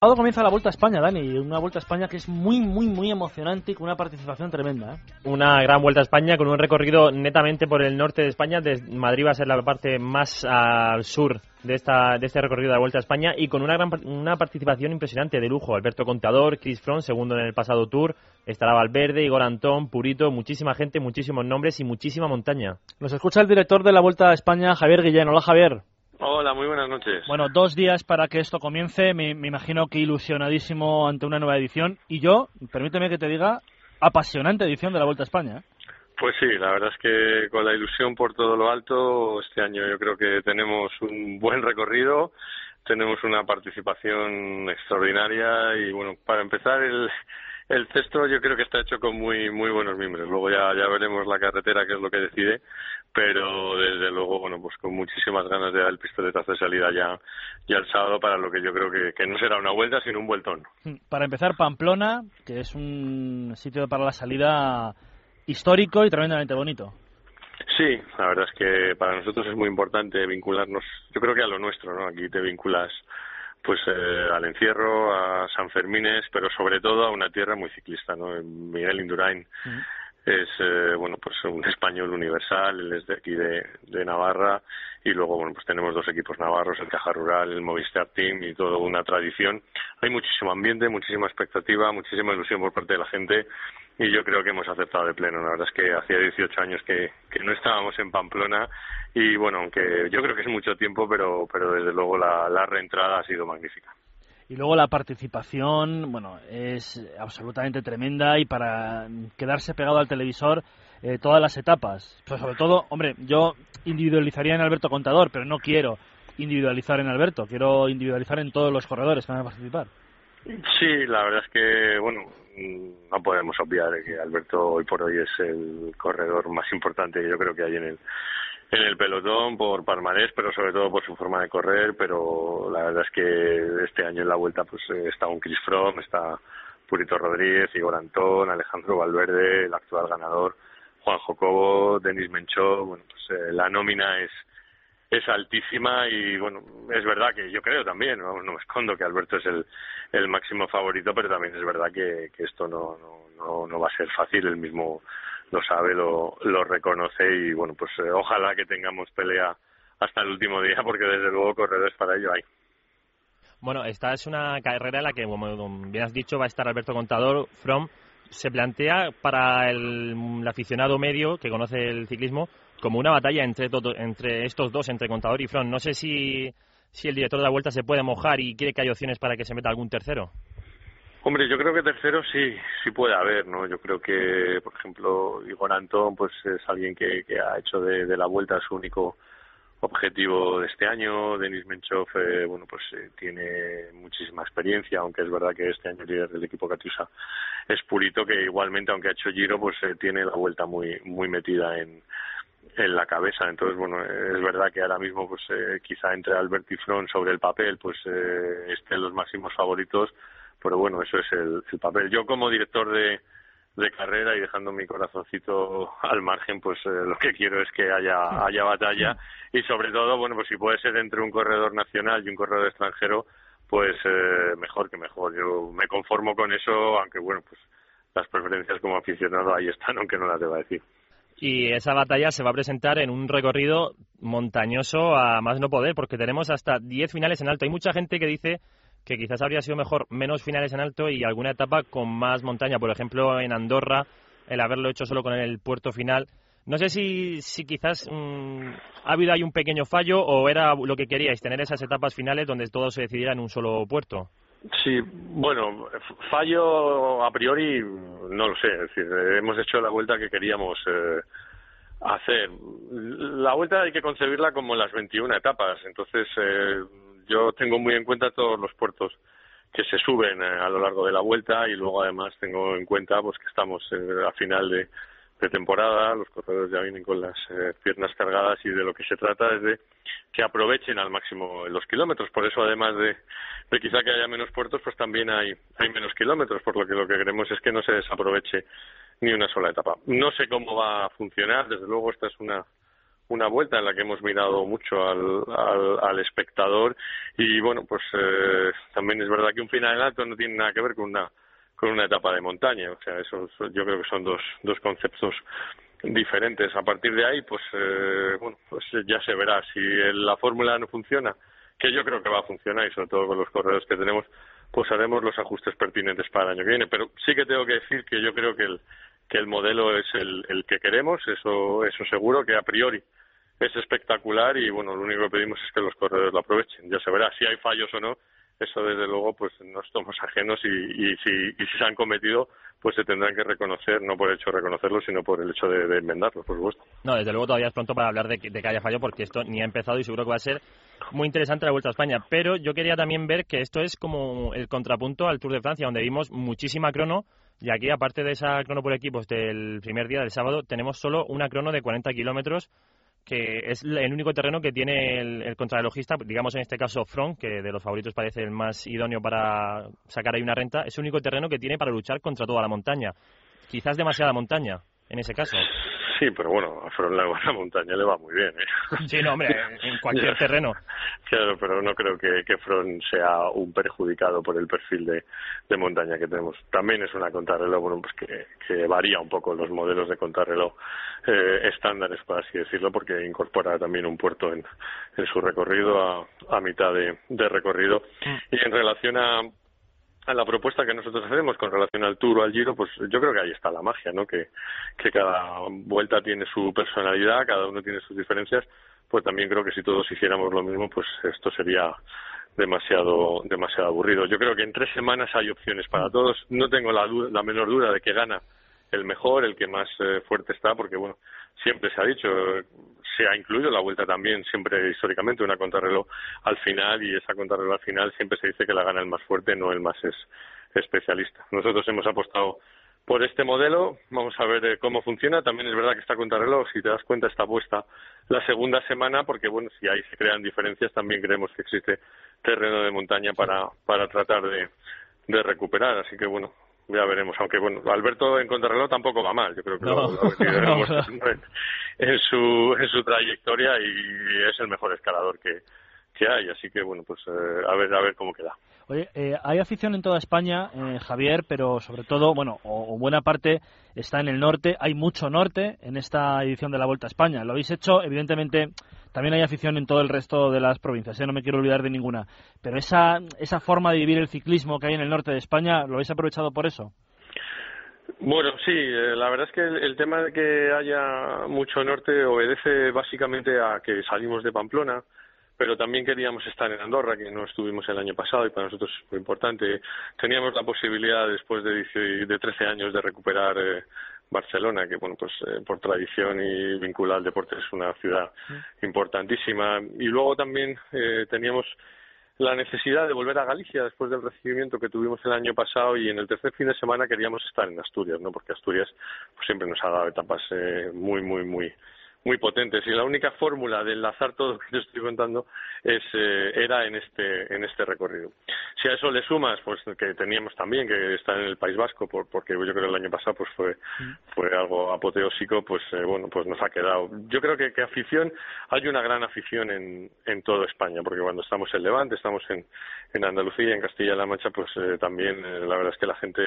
Ahora comienza la Vuelta a España, Dani, una Vuelta a España que es muy, muy, muy emocionante y con una participación tremenda. ¿eh? Una gran Vuelta a España con un recorrido netamente por el norte de España. Desde Madrid va a ser la parte más al sur de, esta, de este recorrido de la Vuelta a España y con una, gran, una participación impresionante de lujo. Alberto Contador, Chris Froome, segundo en el pasado Tour, estará Valverde, Igor Antón, Purito, muchísima gente, muchísimos nombres y muchísima montaña. Nos escucha el director de la Vuelta a España, Javier Guillén. Hola, Javier. Hola, muy buenas noches. Bueno, dos días para que esto comience. Me, imagino que ilusionadísimo ante una nueva edición. Y yo, permíteme que te diga, apasionante edición de la Vuelta a España. ¿eh? Pues sí, la verdad es que con la ilusión por todo lo alto, este año yo creo que tenemos un buen recorrido, tenemos una participación extraordinaria y bueno, para empezar el, el cesto yo creo que está hecho con muy muy buenos miembros. Luego ya, ya veremos la carretera, que es lo que decide, pero desde luego, bueno, pues con muchísimas ganas de dar el pistoletazo de salida ya, ya el sábado para lo que yo creo que, que no será una vuelta, sino un vueltón. Mm, para empezar, Pamplona, que es un sitio para la salida histórico y tremendamente bonito. Sí, la verdad es que para nosotros es muy importante vincularnos, yo creo que a lo nuestro, ¿no? Aquí te vinculas pues eh, al encierro, a San Fermines, pero sobre todo a una tierra muy ciclista, ¿no? Miguel Indurain es, eh, bueno, pues un español universal, él es de aquí de, de Navarra y luego, bueno, pues tenemos dos equipos navarros, el Caja Rural, el Movistar Team y toda una tradición. Hay muchísimo ambiente, muchísima expectativa, muchísima ilusión por parte de la gente y yo creo que hemos aceptado de pleno. La verdad es que hacía 18 años que, que no estábamos en Pamplona y bueno, aunque yo creo que es mucho tiempo, pero, pero desde luego la, la reentrada ha sido magnífica. Y luego la participación, bueno, es absolutamente tremenda y para quedarse pegado al televisor eh, todas las etapas. Pues sobre todo, hombre, yo individualizaría en Alberto Contador, pero no quiero individualizar en Alberto, quiero individualizar en todos los corredores que van a participar. Sí, la verdad es que, bueno, mm, no podemos obviar que Alberto hoy por hoy es el corredor más importante que yo creo que hay en el en el pelotón por palmarés, pero sobre todo por su forma de correr, pero la verdad es que este año en la vuelta pues eh, está un Chris Froome, está Purito Rodríguez, Igor Antón, Alejandro Valverde, el actual ganador, Juan Jocobo, Denis Menchó, bueno, pues eh, la nómina es es altísima y bueno, es verdad que yo creo también, no, me escondo que Alberto es el, el máximo favorito, pero también es verdad que, esto no, no, no, va a ser fácil, el mismo lo sabe, lo, lo reconoce y bueno, pues eh, ojalá que tengamos pelea hasta el último día porque desde luego corredores para ello hay. Bueno, esta es una carrera en la que, como bien has dicho, va a estar Alberto Contador, From. Se plantea para el, aficionado medio que conoce el ciclismo como una batalla entre, entre estos dos, entre Contador y From. No sé si, si el director de la vuelta se puede mojar y quiere que haya opciones para que se meta algún tercero. Hombre, yo creo que tercero sí, sí puede haber, ¿no? Yo creo que, por ejemplo, Igor Antón, pues es alguien que, que ha hecho de, de, la vuelta su único objetivo de este año. Denis Menchov, eh, bueno, pues eh, tiene muchísima experiencia, aunque es verdad que este año el líder del equipo Catiusa es Purito, que igualmente, aunque ha hecho Giro, pues eh, tiene la vuelta muy, muy metida en, en la cabeza. Entonces, bueno, es verdad que ahora mismo, pues eh, quizá entre Albert y Front sobre el papel, pues eh, estén los máximos favoritos pero bueno, eso es el papel. Yo como director de, de carrera y dejando mi corazoncito al margen, pues eh, lo que quiero es que haya, haya batalla y sobre todo, bueno, pues si puede ser entre un corredor nacional y un corredor extranjero, pues eh, mejor que mejor. Yo me conformo con eso, aunque bueno, pues las preferencias como aficionado ahí están, aunque no las deba decir. Y esa batalla se va a presentar en un recorrido montañoso a más no poder, porque tenemos hasta 10 finales en alto. Hay mucha gente que dice que quizás habría sido mejor menos finales en alto y alguna etapa con más montaña. Por ejemplo, en Andorra, el haberlo hecho solo con el puerto final. No sé si, si quizás mm, ha habido ahí un pequeño fallo o era lo que queríais, tener esas etapas finales donde todo se decidiera en un solo puerto. Sí, bueno, fallo a priori no lo sé. Es decir, hemos hecho la vuelta que queríamos eh, hacer. La vuelta hay que concebirla como las 21 etapas. Entonces, eh, yo tengo muy en cuenta todos los puertos que se suben eh, a lo largo de la vuelta y luego además tengo en cuenta pues que estamos eh, a final de, temporada, los corredores ya vienen con las eh, piernas cargadas y de lo que se trata es de que aprovechen al máximo los kilómetros. Por eso además de, de quizá que haya menos puertos, pues también hay, hay menos kilómetros, por lo que lo que queremos es que no se desaproveche ni una sola etapa. No sé cómo va a funcionar, desde luego esta es una una vuelta en la que hemos mirado mucho al, al, espectador y bueno, pues eh, también es verdad que un final alto no tiene nada que ver con una con una etapa de montaña, o sea, eso yo creo que son dos dos conceptos diferentes. A partir de ahí, pues eh, bueno, pues ya se verá si la fórmula no funciona, que yo creo que va a funcionar y sobre todo con los corredores que tenemos, pues haremos los ajustes pertinentes para el año que viene. Pero sí que tengo que decir que yo creo que el que el modelo es el, el que queremos, eso eso seguro que a priori es espectacular y bueno, lo único que pedimos es que los corredores lo aprovechen. Ya se verá si hay fallos o no. Eso desde luego pues no estamos ajenos y, y, si, y si se han cometido pues se tendrán que reconocer, no por el hecho de reconocerlo, sino por el hecho de, de enmendarlo, por supuesto. No, desde luego todavía es pronto para hablar de que, de que haya fallo porque esto ni ha empezado y seguro que va a ser muy interesante la Vuelta a España. Pero yo quería también ver que esto es como el contrapunto al Tour de Francia, donde vimos muchísima crono y aquí, aparte de esa crono por equipos del primer día del sábado, tenemos solo una crono de 40 kilómetros que es el único terreno que tiene el, el contrarrelojista, digamos en este caso Front, que de los favoritos parece el más idóneo para sacar ahí una renta, es el único terreno que tiene para luchar contra toda la montaña. Quizás demasiada montaña, en ese caso. Sí, pero bueno, a Fron la, la montaña le va muy bien. ¿eh? Sí, no, hombre, en cualquier terreno. Claro, pero no creo que, que Fron sea un perjudicado por el perfil de, de montaña que tenemos. También es una contrarreloj, bueno, pues que, que varía un poco los modelos de contrarreloj eh, estándares, por así decirlo, porque incorpora también un puerto en, en su recorrido a, a mitad de, de recorrido. Y en relación a a la propuesta que nosotros hacemos con relación al Tour o al Giro, pues yo creo que ahí está la magia, ¿no? Que, cada vuelta tiene su personalidad, cada uno tiene sus diferencias, pues también creo que si todos hiciéramos lo mismo, pues esto sería demasiado demasiado aburrido. Yo creo que en tres semanas hay opciones para todos. No tengo la, la menor duda de que gana el mejor, el que más eh, fuerte está, porque bueno, siempre se ha dicho, se ha incluido la vuelta también, siempre históricamente, una contrarreloj al final, y esa contrarreloj al final siempre se dice que la gana el más fuerte, no el más es, especialista. Nosotros hemos apostado por este modelo, vamos a ver eh, cómo funciona. También es verdad que esta contrarreloj, si te das cuenta, está puesta la segunda semana, porque bueno, si ahí se crean diferencias, también creemos que existe terreno de montaña para, para tratar de, de recuperar. Así que bueno, ya veremos. Aunque bueno, Alberto en contrarreloj tampoco va mal. Yo creo que No. lo, lo ha No. en, en su en su trayectoria y es el mejor escalador que que hay. Así que bueno, pues eh, a ver a ver cómo queda. Oye, eh, hay afición en toda España, eh, Javier, pero sobre todo, bueno, o, o buena parte está en el norte. Hay mucho norte en esta edición de la Vuelta a España. Lo habéis hecho, evidentemente, también hay afición en todo el resto de las provincias, ¿eh? no me quiero olvidar de ninguna. Pero esa, esa forma de vivir el ciclismo que hay en el norte de España, ¿lo habéis aprovechado por eso? Bueno, sí, eh, la verdad es que el, el tema de que haya mucho norte obedece básicamente a que salimos de Pamplona, pero también queríamos estar en Andorra, que no estuvimos el año pasado y para nosotros es muy importante. Teníamos la posibilidad, después de, 10 de 13 años, de recuperar eh, Barcelona, que bueno, pues eh, por tradición y vinculada al deporte es una ciudad importantísima. Y luego también eh, teníamos la necesidad de volver a Galicia después del recibimiento que tuvimos el año pasado y en el tercer fin de semana queríamos estar en Asturias, ¿no? Porque Asturias pues siempre nos ha dado etapas eh, muy, muy, muy muy potentes y la única fórmula de enlazar todo lo que te estoy contando es eh, era en este en este recorrido. Si a eso le sumas pues que teníamos también que estar en el País Vasco por, porque yo creo que el año pasado pues fue fue algo apoteósico pues eh, bueno pues nos ha quedado. Yo creo que, que afición hay una gran afición en en toda España porque cuando estamos en Levante estamos en en Andalucía en Castilla-La Mancha pues eh, también eh, la verdad es que la gente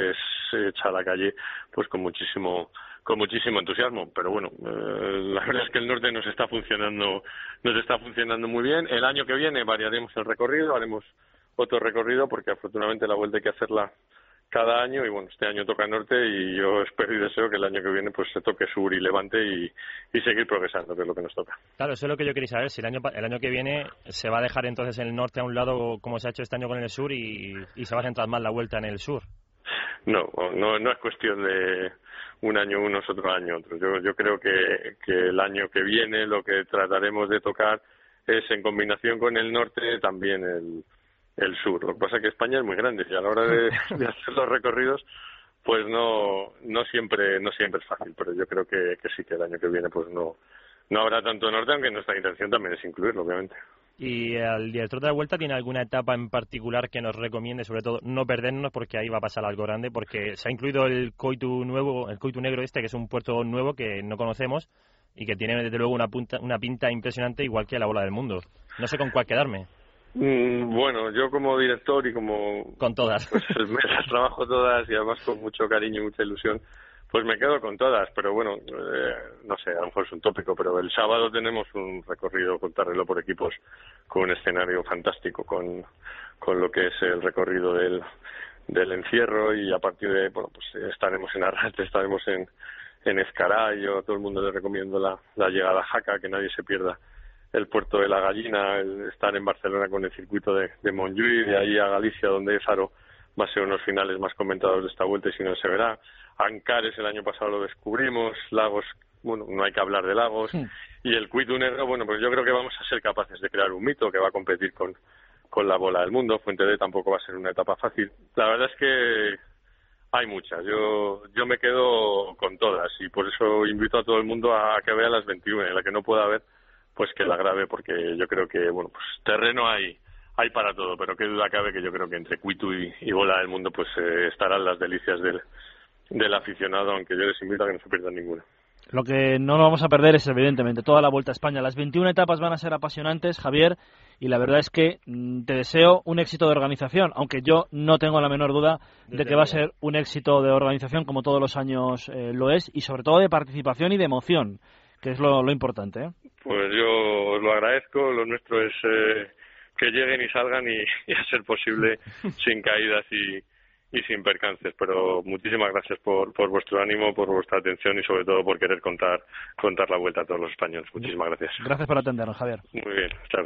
se echa a la calle pues con muchísimo con muchísimo entusiasmo pero bueno eh, la verdad es que el norte nos está funcionando nos está funcionando muy bien el año que viene variaremos el recorrido haremos otro recorrido porque afortunadamente la vuelta hay que hacerla cada año y bueno este año toca norte y yo espero y deseo que el año que viene pues se toque sur y levante y, seguir progresando que es lo que nos toca Claro, eso es lo que yo quería saber. Si el año, el año que viene se va a dejar entonces el norte a un lado como se ha hecho este año con el sur y, y se va a centrar más la vuelta en el sur. No, no, no es cuestión de un año unos, otro año otros. Yo, yo creo que, que el año que viene lo que trataremos de tocar es en combinación con el norte también el, el sur. Lo que pasa es que España es muy grande y a la hora de, de hacer los recorridos pues no no siempre no siempre es fácil, pero yo creo que, que sí que el año que viene pues no no habrá tanto norte, aunque nuestra intención también es incluirlo, obviamente. ¿Y el director de la vuelta tiene alguna etapa en particular que nos recomiende, sobre todo no perdernos porque ahí va a pasar algo grande? Porque se ha incluido el Coitu nuevo, el Coitu negro este, que es un puerto nuevo que no conocemos, y que tiene desde luego una, punta, una pinta impresionante igual que la bola del mundo. No sé con cuál quedarme. Mm, bueno, yo como director y como... Con todas. Pues me las trabajo todas y además con mucho cariño y mucha ilusión. Pues me quedo con todas, pero bueno, eh, no sé, a lo mejor es un tópico, pero el sábado tenemos un recorrido contrarreloj por equipos con un escenario fantástico, con, con lo que es el recorrido del, del encierro y a partir de, bueno, pues estaremos en Arrate, estaremos en, en yo a todo el mundo le recomiendo la, la llegada a Jaca, que nadie se pierda el puerto de la Gallina, el estar en Barcelona con el circuito de, de Montjuïc, de ahí a Galicia, donde es Faro va a ser unos finales más comentados de esta vuelta y si no se verá. Ancares el año pasado lo descubrimos, Lagos, bueno, no hay que hablar de Lagos. Y el Negro, bueno, pues yo creo que vamos a ser capaces de crear un mito que va a competir con, con la bola del mundo. Fuente D tampoco va a ser una etapa fácil. La verdad es que hay muchas. Yo, yo me quedo con todas y por eso invito a todo el mundo a que vea las 21. En la que no pueda ver, pues que la grabe porque yo creo que, bueno, pues terreno hay hay para todo, pero qué duda cabe que yo creo que entre Cuitu y, Bola del Mundo pues eh, estarán las delicias del, del aficionado, aunque yo les invito a que no se pierdan ninguna. Lo que no lo vamos a perder es, evidentemente, toda la Vuelta a España. Las 21 etapas van a ser apasionantes, Javier, y la verdad es que mm, te deseo un éxito de organización, aunque yo no tengo la menor duda de que va a ser un éxito de organización, como todos los años eh, lo es, y sobre todo de participación y de emoción, que es lo, importante. ¿eh? Pues yo os lo agradezco. Lo nuestro es que lleguen y salgan y, a ser posible sin caídas y, y sin percances. Pero muchísimas gracias por, por vuestro ánimo, por vuestra atención y sobre todo por querer contar, contar la vuelta a todos los españoles. Muchísimas gracias. Gracias por atendernos, Javier. Muy bien, chao.